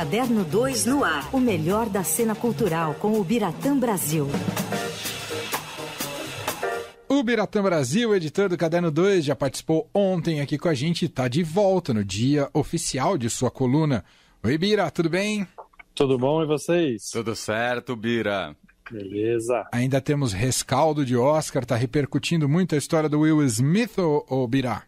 Caderno 2 no ar. O melhor da cena cultural com o Biratã Brasil. O Biratã Brasil, editor do Caderno 2, já participou ontem aqui com a gente e está de volta no dia oficial de sua coluna. Oi, Bira, tudo bem? Tudo bom e vocês? Tudo certo, Bira. Beleza. Ainda temos rescaldo de Oscar, tá repercutindo muito a história do Will Smith, ou, ou Bira?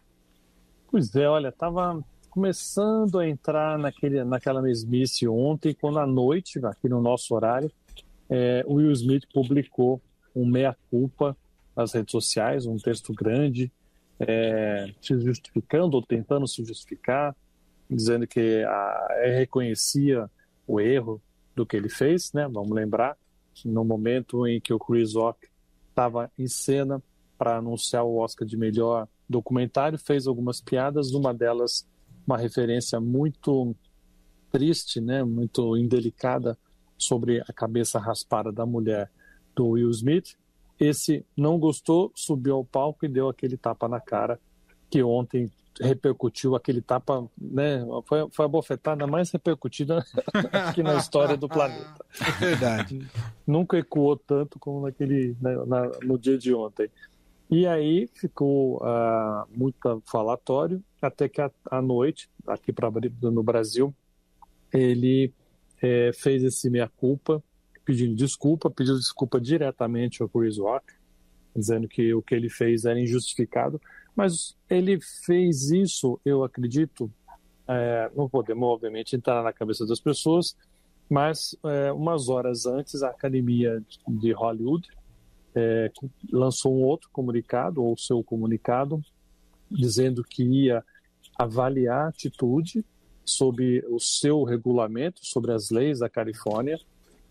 Pois é, olha, tava começando a entrar naquele, naquela mesmice ontem, quando à noite, aqui no nosso horário, é, o Will Smith publicou um meia-culpa nas redes sociais, um texto grande, é, se justificando ou tentando se justificar, dizendo que a, reconhecia o erro do que ele fez, né? Vamos lembrar, no momento em que o Chris Rock estava em cena para anunciar o Oscar de melhor documentário, fez algumas piadas, uma delas uma referência muito triste, né, muito indelicada sobre a cabeça raspada da mulher do Will Smith. Esse não gostou, subiu ao palco e deu aquele tapa na cara que ontem repercutiu aquele tapa, né? Foi, foi a bofetada mais repercutida aqui na história do planeta. Verdade. Nunca ecoou tanto como naquele, né, na, no dia de ontem. E aí ficou uh, muito falatório, até que à noite, aqui pra, no Brasil, ele é, fez esse meia-culpa, pedindo desculpa, pediu desculpa diretamente ao Chris Rock, dizendo que o que ele fez era injustificado, mas ele fez isso, eu acredito, é, não podemos obviamente entrar na cabeça das pessoas, mas é, umas horas antes a Academia de Hollywood é, lançou um outro comunicado, ou seu comunicado, dizendo que ia avaliar a atitude sobre o seu regulamento, sobre as leis da Califórnia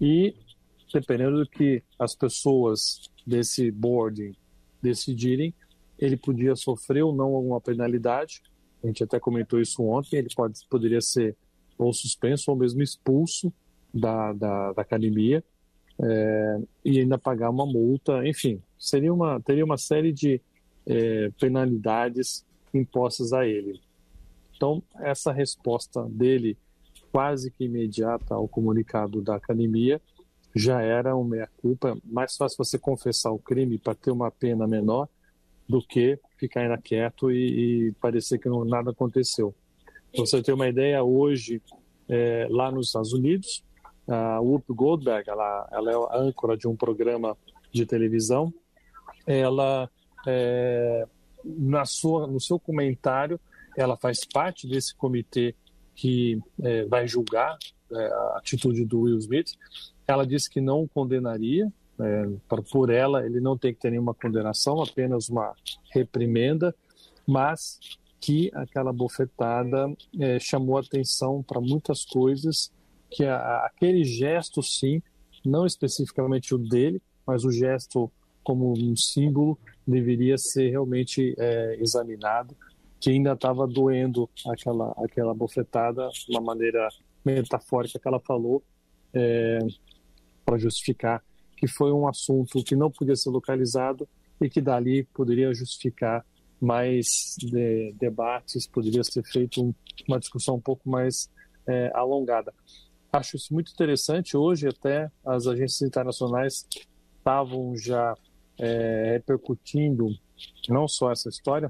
e, dependendo do que as pessoas desse board decidirem, ele podia sofrer ou não alguma penalidade. A gente até comentou isso ontem. Ele pode, poderia ser ou suspenso ou mesmo expulso da, da, da academia é, e ainda pagar uma multa, enfim, seria uma, teria uma série de é, penalidades impostas a ele. Então, essa resposta dele, quase que imediata ao comunicado da academia, já era uma meia-culpa. Mais fácil você confessar o crime para ter uma pena menor do que ficar ainda quieto e, e parecer que não, nada aconteceu. Você ter uma ideia, hoje, é, lá nos Estados Unidos, a Whoopi Goldberg, ela, ela é a âncora de um programa de televisão, ela, é, na sua, no seu comentário, ela faz parte desse comitê que é, vai julgar é, a atitude do Will Smith. Ela disse que não condenaria, é, por ela ele não tem que ter nenhuma condenação, apenas uma reprimenda, mas que aquela bofetada é, chamou atenção para muitas coisas que a, aquele gesto, sim, não especificamente o dele, mas o gesto como um símbolo deveria ser realmente é, examinado, que ainda estava doendo aquela, aquela bofetada, uma maneira metafórica que ela falou, é, para justificar que foi um assunto que não podia ser localizado e que dali poderia justificar mais de, debates, poderia ser feito um, uma discussão um pouco mais é, alongada. Acho isso muito interessante. Hoje, até as agências internacionais estavam já é, repercutindo não só essa história,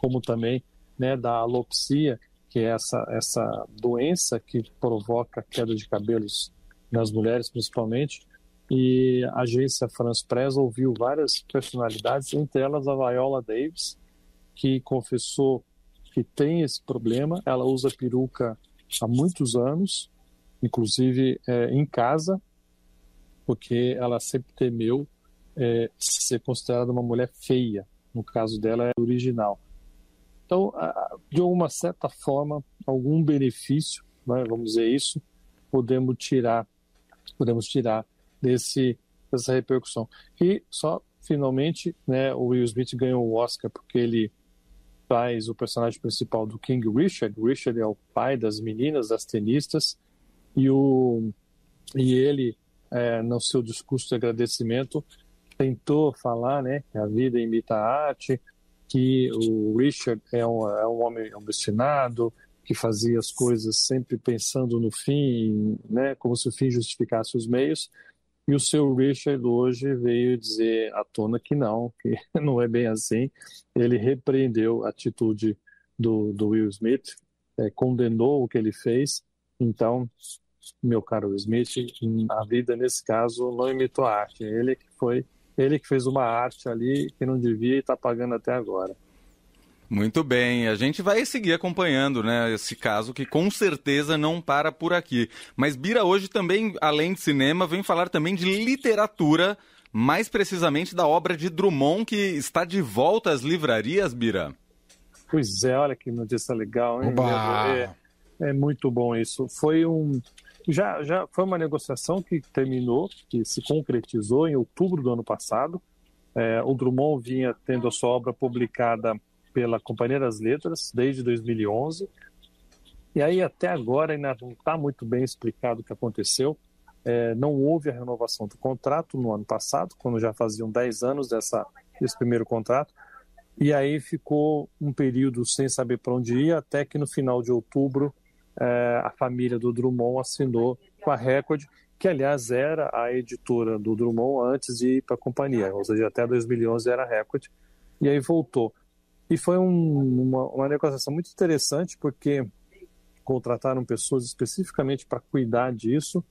como também né, da alopsia, que é essa, essa doença que provoca queda de cabelos nas mulheres, principalmente. E a agência France Press ouviu várias personalidades, entre elas a Viola Davis, que confessou que tem esse problema. Ela usa peruca há muitos anos inclusive é, em casa, porque ela sempre temeu é, ser considerada uma mulher feia. No caso dela, é original. Então, de alguma certa forma, algum benefício, né, vamos dizer isso, podemos tirar, podemos tirar desse dessa repercussão. E só finalmente, né, o Will Smith ganhou o Oscar porque ele faz o personagem principal do King Richard. Richard é o pai das meninas, das tenistas, e, o, e ele, é, no seu discurso de agradecimento, tentou falar né, que a vida imita a arte, que o Richard é um, é um homem obstinado, que fazia as coisas sempre pensando no fim, né, como se o fim justificasse os meios. E o seu Richard hoje veio dizer à tona que não, que não é bem assim. Ele repreendeu a atitude do, do Will Smith, é, condenou o que ele fez. Então, meu caro Will Smith, a vida nesse caso não imitou a arte. Ele que foi, ele que fez uma arte ali que não devia e está pagando até agora. Muito bem, a gente vai seguir acompanhando, né, esse caso que com certeza não para por aqui. Mas Bira hoje também, além de cinema, vem falar também de literatura, mais precisamente da obra de Drummond que está de volta às livrarias, Bira. Pois é, olha que notícia legal, hein? É, é, muito bom isso. Foi um já já foi uma negociação que terminou, que se concretizou em outubro do ano passado. É, o Drummond vinha tendo a sua obra publicada pela Companhia das Letras desde 2011. E aí, até agora, ainda não está muito bem explicado o que aconteceu. É, não houve a renovação do contrato no ano passado, quando já faziam 10 anos dessa, desse primeiro contrato. E aí ficou um período sem saber para onde ir, até que no final de outubro a família do Drummond assinou com a Record, que aliás era a editora do Drummond antes de ir para a companhia, ou seja, até 2011 era a Record, e aí voltou. E foi um, uma, uma negociação muito interessante, porque contrataram pessoas especificamente para cuidar disso,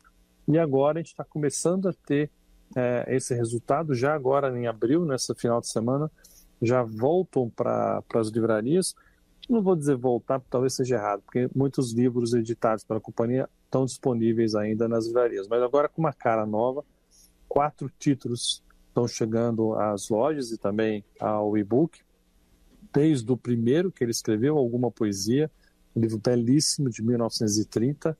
e agora a gente está começando a ter é, esse resultado, já agora em abril, nessa final de semana, já voltam para as livrarias. Não vou dizer voltar, talvez seja errado, porque muitos livros editados pela companhia estão disponíveis ainda nas livrarias, mas agora com uma cara nova, quatro títulos estão chegando às lojas e também ao e-book. Desde o primeiro que ele escreveu, alguma poesia, um livro belíssimo de 1930,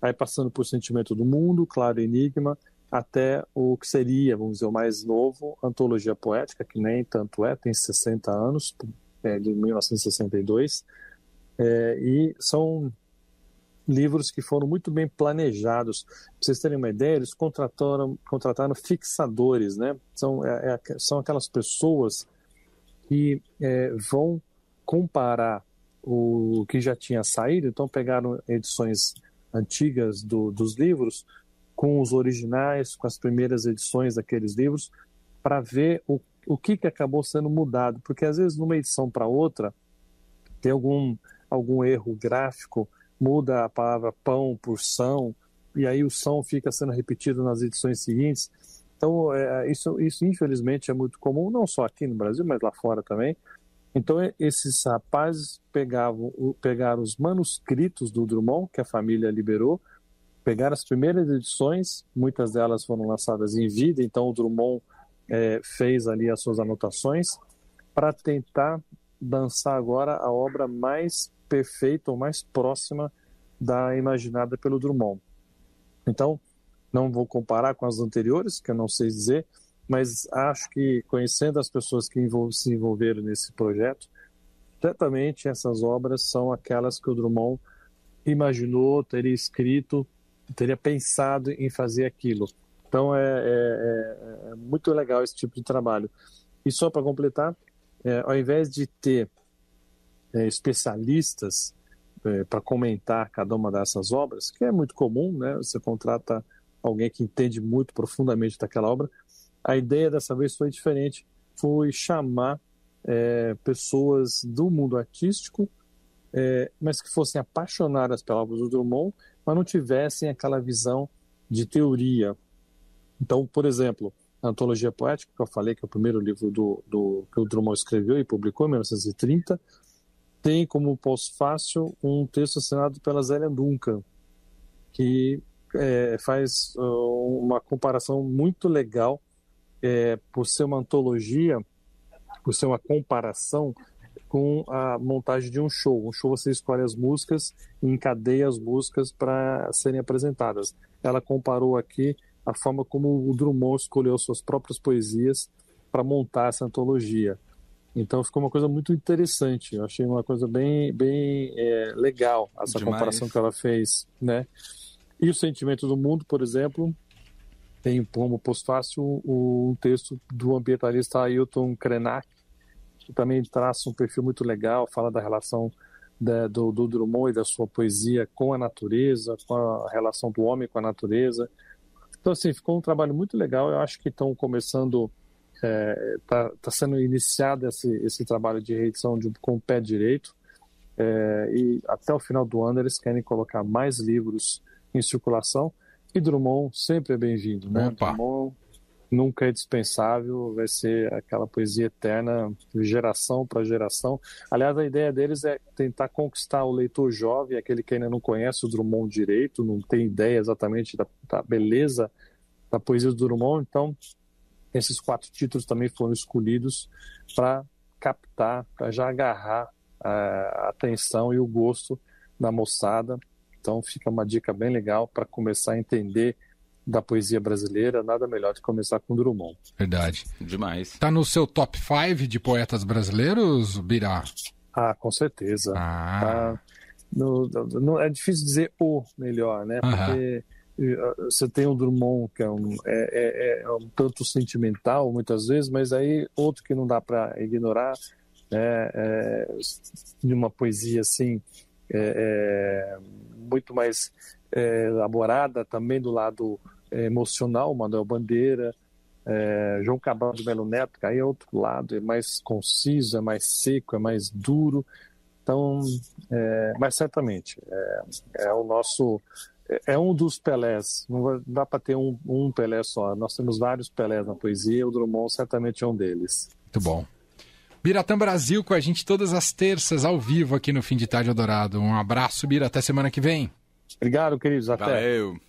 aí passando por Sentimento do Mundo, Claro Enigma, até o que seria, vamos dizer, o mais novo, Antologia Poética, que nem tanto é, tem 60 anos, é, de 1962, é, e são livros que foram muito bem planejados. Para vocês terem uma ideia, eles contrataram, contrataram fixadores, né? São, é, é são aquelas pessoas que é, vão comparar o que já tinha saído, então pegaram edições antigas do, dos livros com os originais, com as primeiras edições daqueles livros, para ver o, o que, que acabou sendo mudado, porque às vezes numa edição para outra tem algum, algum erro gráfico, muda a palavra pão por são, e aí o são fica sendo repetido nas edições seguintes. Então, é, isso, isso infelizmente é muito comum, não só aqui no Brasil, mas lá fora também. Então, é, esses rapazes pegavam, pegaram os manuscritos do Drummond, que a família liberou, pegaram as primeiras edições, muitas delas foram lançadas em vida, então o Drummond é, fez ali as suas anotações, para tentar dançar agora a obra mais perfeita ou mais próxima da imaginada pelo Drummond. Então, não vou comparar com as anteriores, que eu não sei dizer, mas acho que conhecendo as pessoas que se envolveram nesse projeto, certamente essas obras são aquelas que o Drummond imaginou, teria escrito, teria pensado em fazer aquilo. Então é, é, é, é muito legal esse tipo de trabalho. E só para completar, é, ao invés de ter é, especialistas é, para comentar cada uma dessas obras, que é muito comum, né? Você contrata alguém que entende muito profundamente daquela obra. A ideia dessa vez foi diferente, foi chamar pessoas do mundo artístico, mas que fossem apaixonadas pela obra do Drummond, mas não tivessem aquela visão de teoria. Então, por exemplo, a Antologia Poética, que eu falei que é o primeiro livro do, do que o Drummond escreveu e publicou em 1930, tem como pós-fácil um texto assinado pela Zélia Duncan, que é, faz uh, uma comparação muito legal é, por ser uma antologia, por ser uma comparação com a montagem de um show. Um show você escolhe as músicas e encadeia as músicas para serem apresentadas. Ela comparou aqui a forma como o Drummond escolheu suas próprias poesias para montar essa antologia. Então ficou uma coisa muito interessante. Eu achei uma coisa bem, bem é, legal essa Demais. comparação que ela fez, né? E o Sentimento do Mundo, por exemplo, tem como pós-fácil um texto do ambientalista Ailton Krenak, que também traça um perfil muito legal, fala da relação da, do, do Drummond e da sua poesia com a natureza, com a relação do homem com a natureza. Então, assim, ficou um trabalho muito legal. Eu acho que estão começando, está é, tá, tá sendo iniciado esse, esse trabalho de reedição de, com o pé direito. É, e até o final do ano eles querem colocar mais livros em circulação. E Drummond sempre é bem-vindo, né? Opa. Drummond nunca é dispensável, vai ser aquela poesia eterna, geração para geração. Aliás, a ideia deles é tentar conquistar o leitor jovem, aquele que ainda não conhece o Drummond direito, não tem ideia exatamente da, da beleza da poesia do Drummond. Então, esses quatro títulos também foram escolhidos para captar, para já agarrar a atenção e o gosto da moçada. Então, fica uma dica bem legal para começar a entender da poesia brasileira, nada melhor que começar com Drummond. Verdade. Demais. Tá no seu top 5 de poetas brasileiros, Birá? Ah, com certeza. Ah. Tá no, no, é difícil dizer o melhor, né? Porque uh, você tem o Drummond, que é um, é, é, é um tanto sentimental muitas vezes, mas aí outro que não dá para ignorar, né? É, de uma poesia assim, é, é muito mais é, elaborada também do lado é, emocional, Manuel Bandeira, é, João Cabral de Melo Neto, que aí é outro lado, é mais conciso, é mais seco, é mais duro. Então, é, mas certamente, é, é o nosso. É, um dos Pelés, não dá para ter um, um Pelé só. Nós temos vários Pelés na poesia, o Drummond certamente é um deles. Muito bom. Biratã Brasil com a gente todas as terças ao vivo aqui no Fim de Tarde Adorado. Um abraço, Bira, até semana que vem. Obrigado, queridos. Até. Valeu.